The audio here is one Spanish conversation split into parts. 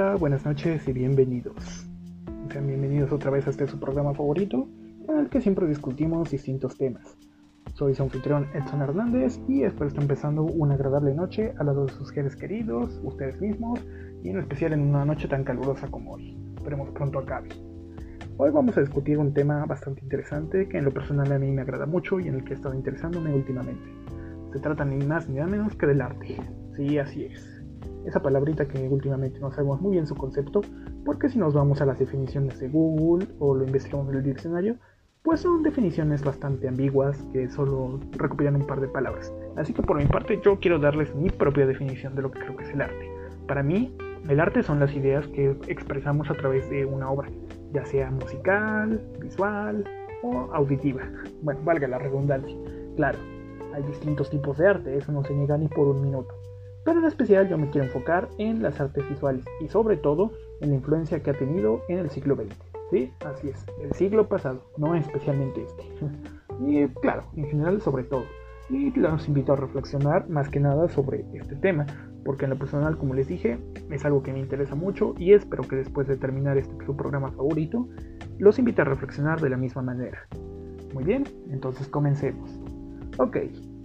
Hola, buenas noches y bienvenidos. Sean bienvenidos otra vez a este su programa favorito, en el que siempre discutimos distintos temas. Soy su anfitrión Edson Hernández y espero estar empezando una agradable noche a lado de sus seres queridos, ustedes mismos, y en especial en una noche tan calurosa como hoy. Esperemos pronto acabe. Hoy vamos a discutir un tema bastante interesante que en lo personal a mí me agrada mucho y en el que he estado interesándome últimamente. Se trata ni más ni nada menos que del arte. Sí, así es esa palabrita que últimamente no sabemos muy bien su concepto, porque si nos vamos a las definiciones de Google o lo investigamos en el diccionario, pues son definiciones bastante ambiguas que solo recopilan un par de palabras. Así que por mi parte yo quiero darles mi propia definición de lo que creo que es el arte. Para mí, el arte son las ideas que expresamos a través de una obra, ya sea musical, visual o auditiva. Bueno, valga la redundancia. Claro, hay distintos tipos de arte, eso no se niega ni por un minuto pero en especial yo me quiero enfocar en las artes visuales y sobre todo en la influencia que ha tenido en el siglo XX. Sí, así es, el siglo pasado, no especialmente este. y claro, en general sobre todo. Y los invito a reflexionar más que nada sobre este tema, porque en lo personal, como les dije, es algo que me interesa mucho y espero que después de terminar este su programa favorito, los invite a reflexionar de la misma manera. Muy bien, entonces comencemos. Ok,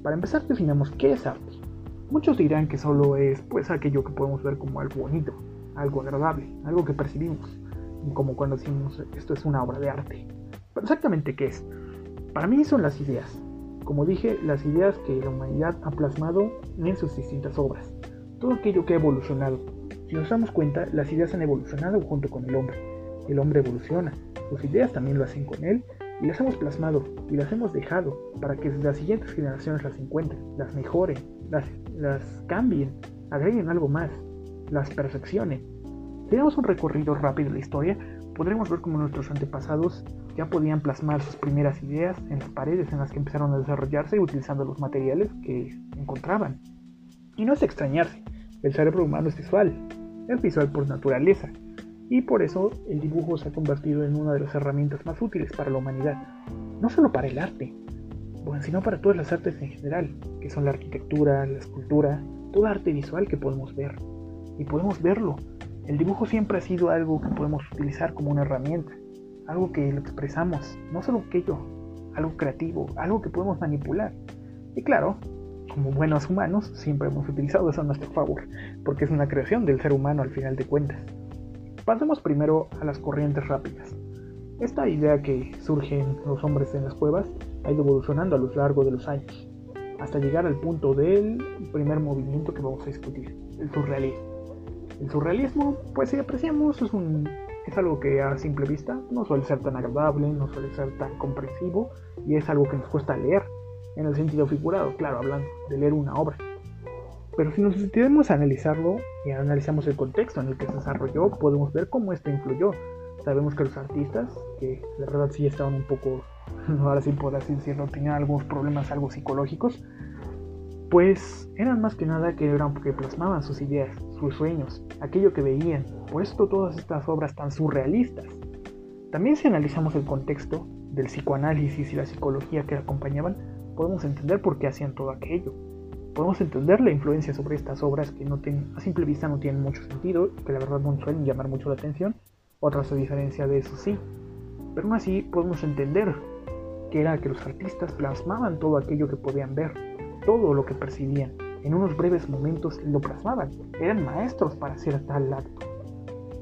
para empezar definamos qué es arte. Muchos dirán que solo es pues aquello que podemos ver como algo bonito, algo agradable, algo que percibimos, como cuando decimos esto es una obra de arte. Pero exactamente qué es? Para mí son las ideas. Como dije, las ideas que la humanidad ha plasmado en sus distintas obras. Todo aquello que ha evolucionado. Si nos damos cuenta, las ideas han evolucionado junto con el hombre. El hombre evoluciona, sus ideas también lo hacen con él y las hemos plasmado y las hemos dejado para que las siguientes generaciones las encuentren, las mejoren, las, cambien, agreguen algo más, las perfeccionen. Si damos un recorrido rápido de la historia, podremos ver cómo nuestros antepasados ya podían plasmar sus primeras ideas en las paredes en las que empezaron a desarrollarse utilizando los materiales que encontraban. Y no es extrañarse, el cerebro humano es visual, es visual por naturaleza, y por eso el dibujo se ha convertido en una de las herramientas más útiles para la humanidad, no solo para el arte, bueno, sino para todas las artes en general, que son la arquitectura, la escultura, todo arte visual que podemos ver. Y podemos verlo. El dibujo siempre ha sido algo que podemos utilizar como una herramienta, algo que lo expresamos, no solo aquello, algo creativo, algo que podemos manipular. Y claro, como buenos humanos, siempre hemos utilizado eso a nuestro favor, porque es una creación del ser humano al final de cuentas. Pasemos primero a las corrientes rápidas. Esta idea que surge en los hombres en las cuevas ha ido evolucionando a lo largo de los años, hasta llegar al punto del primer movimiento que vamos a discutir, el surrealismo. El surrealismo, pues si apreciamos, es, un, es algo que a simple vista no suele ser tan agradable, no suele ser tan comprensivo y es algo que nos cuesta leer, en el sentido figurado, claro, hablando de leer una obra. Pero si nos detenemos a analizarlo y analizamos el contexto en el que se desarrolló, podemos ver cómo esto influyó. Sabemos que los artistas, que la verdad sí estaban un poco ahora sí por así decirlo, tenían algunos problemas algo psicológicos, pues eran más que nada que eran porque plasmaban sus ideas, sus sueños, aquello que veían. Por esto todas estas obras tan surrealistas. También si analizamos el contexto del psicoanálisis y la psicología que acompañaban, podemos entender por qué hacían todo aquello. Podemos entender la influencia sobre estas obras que no a simple vista no tienen mucho sentido, que la verdad no suelen llamar mucho la atención, otras a diferencia de eso sí. Pero aún así podemos entender que era que los artistas plasmaban todo aquello que podían ver, todo lo que percibían. En unos breves momentos lo plasmaban, eran maestros para hacer tal acto.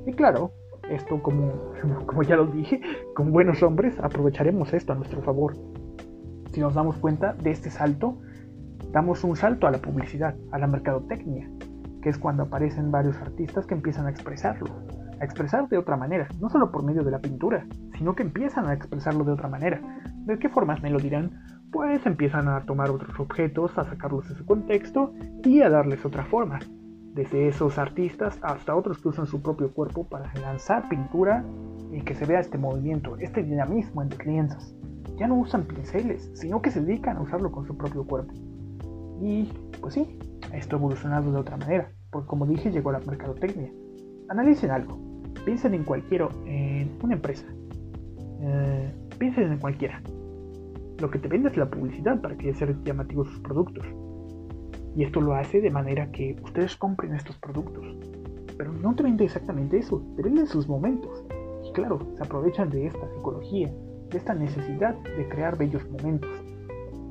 Y claro, esto como ya lo dije, con buenos hombres aprovecharemos esto a nuestro favor. Si nos damos cuenta de este salto, damos un salto a la publicidad, a la mercadotecnia, que es cuando aparecen varios artistas que empiezan a expresarlo, a expresar de otra manera, no solo por medio de la pintura, sino que empiezan a expresarlo de otra manera. ¿De qué formas me lo dirán? Pues empiezan a tomar otros objetos, a sacarlos de su contexto y a darles otra forma. Desde esos artistas hasta otros que usan su propio cuerpo para lanzar pintura y que se vea este movimiento, este dinamismo en los lienzos. Ya no usan pinceles, sino que se dedican a usarlo con su propio cuerpo. Y pues sí, esto ha evolucionado de otra manera, porque como dije llegó la mercadotecnia. Analicen algo, piensen en cualquiera, en una empresa, eh, piensen en cualquiera. Lo que te vende es la publicidad para que sean llamativos sus productos. Y esto lo hace de manera que ustedes compren estos productos. pero no te vende exactamente eso, te venden sus momentos. Y claro, se aprovechan de esta psicología, de esta necesidad de crear bellos momentos.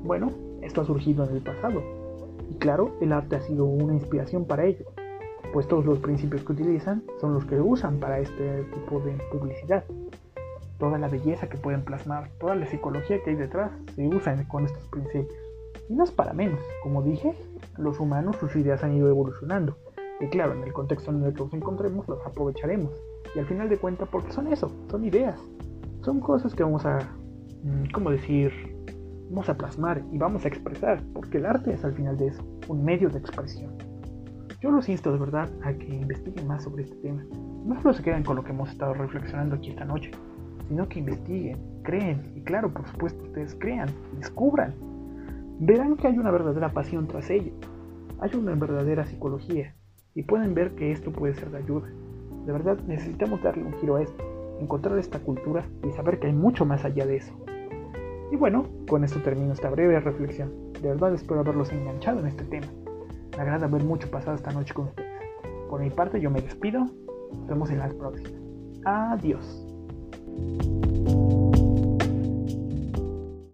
Bueno, esto ha surgido en el pasado. Y claro, el arte ha sido una inspiración para ello, pues todos los principios que utilizan son los que usan para este tipo de publicidad. Toda la belleza que pueden plasmar, toda la psicología que hay detrás, se usa con estos principios. Y no es para menos, como dije, los humanos sus ideas han ido evolucionando. Y claro, en el contexto en el que nos encontremos, los aprovecharemos. Y al final de cuentas, porque son eso, son ideas. Son cosas que vamos a, mm, ¿cómo decir? Vamos a plasmar y vamos a expresar, porque el arte es al final de eso, un medio de expresión. Yo los insto de verdad a que investiguen más sobre este tema. No solo se queden con lo que hemos estado reflexionando aquí esta noche, sino que investiguen, creen y claro, por supuesto, ustedes crean, descubran. Verán que hay una verdadera pasión tras ello. Hay una verdadera psicología y pueden ver que esto puede ser de ayuda. De verdad necesitamos darle un giro a esto, encontrar esta cultura y saber que hay mucho más allá de eso. Y bueno, con esto termino esta breve reflexión. De verdad espero haberlos enganchado en este tema. Me agrada ver mucho pasado esta noche con ustedes. Por mi parte yo me despido. Nos vemos en las próximas. Adiós.